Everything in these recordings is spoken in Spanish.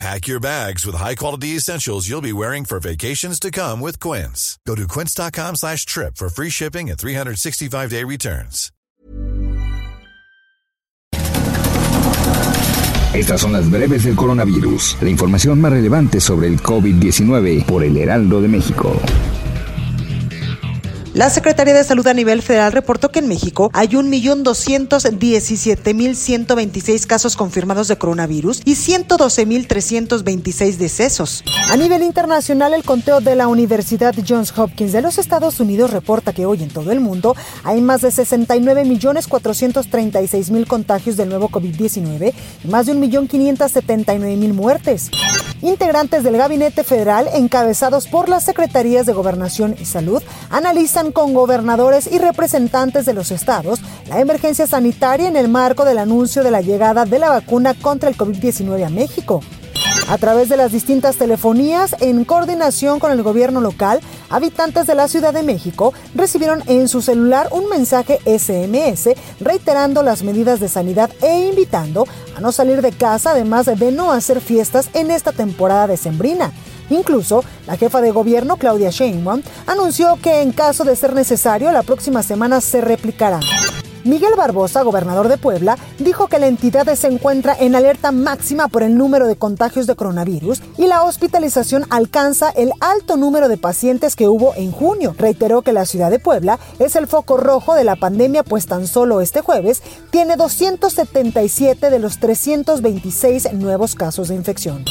Pack your bags with high-quality essentials you'll be wearing for vacations to come with Quince. Go to quince.com slash trip for free shipping and 365-day returns. Estas son las breves del coronavirus, la información más relevante sobre el COVID-19 por el Heraldo de México. La Secretaría de Salud a nivel federal reportó que en México hay 1.217.126 casos confirmados de coronavirus y 112.326 decesos. A nivel internacional, el conteo de la Universidad Johns Hopkins de los Estados Unidos reporta que hoy en todo el mundo hay más de 69.436.000 contagios del nuevo COVID-19 y más de 1.579.000 muertes. Integrantes del Gabinete Federal, encabezados por las Secretarías de Gobernación y Salud, analizan con gobernadores y representantes de los estados la emergencia sanitaria en el marco del anuncio de la llegada de la vacuna contra el COVID-19 a México. A través de las distintas telefonías, en coordinación con el gobierno local, habitantes de la Ciudad de México recibieron en su celular un mensaje SMS reiterando las medidas de sanidad e invitando a no salir de casa, además de no hacer fiestas en esta temporada decembrina. Incluso, la jefa de gobierno, Claudia Sheinbaum, anunció que en caso de ser necesario, la próxima semana se replicará. Miguel Barbosa, gobernador de Puebla, dijo que la entidad se encuentra en alerta máxima por el número de contagios de coronavirus y la hospitalización alcanza el alto número de pacientes que hubo en junio. Reiteró que la ciudad de Puebla es el foco rojo de la pandemia, pues tan solo este jueves tiene 277 de los 326 nuevos casos de infección.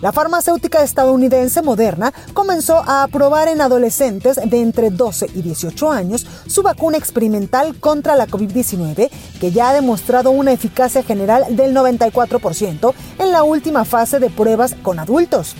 La farmacéutica estadounidense Moderna comenzó a aprobar en adolescentes de entre 12 y 18 años su vacuna experimental contra la COVID-19, que ya ha demostrado una eficacia general del 94% en la última fase de pruebas con adultos.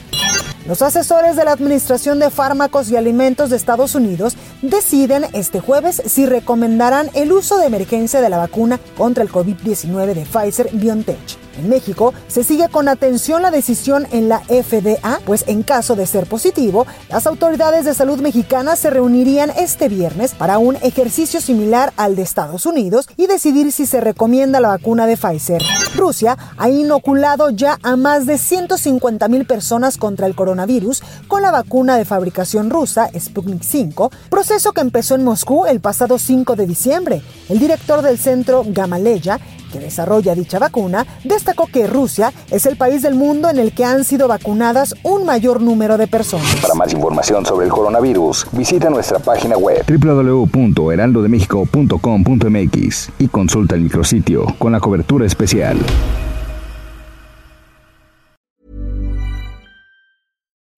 Los asesores de la Administración de Fármacos y Alimentos de Estados Unidos deciden este jueves si recomendarán el uso de emergencia de la vacuna contra el COVID-19 de Pfizer BioNTech. En México se sigue con atención la decisión en la FDA, pues en caso de ser positivo, las autoridades de salud mexicanas se reunirían este viernes para un ejercicio similar al de Estados Unidos y decidir si se recomienda la vacuna de Pfizer. Rusia ha inoculado ya a más de 150 mil personas contra el coronavirus con la vacuna de fabricación rusa Sputnik 5, proceso que empezó en Moscú el pasado 5 de diciembre. El director del centro Gamaleya que desarrolla dicha vacuna, destacó que Rusia es el país del mundo en el que han sido vacunadas un mayor número de personas. Para más información sobre el coronavirus, visita nuestra página web www.heraldodemexico.com.mx y consulta el micrositio con la cobertura especial.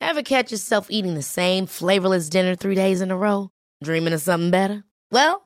Ever catch yourself eating the same flavorless dinner three days in a row? Dreaming of something better? Well,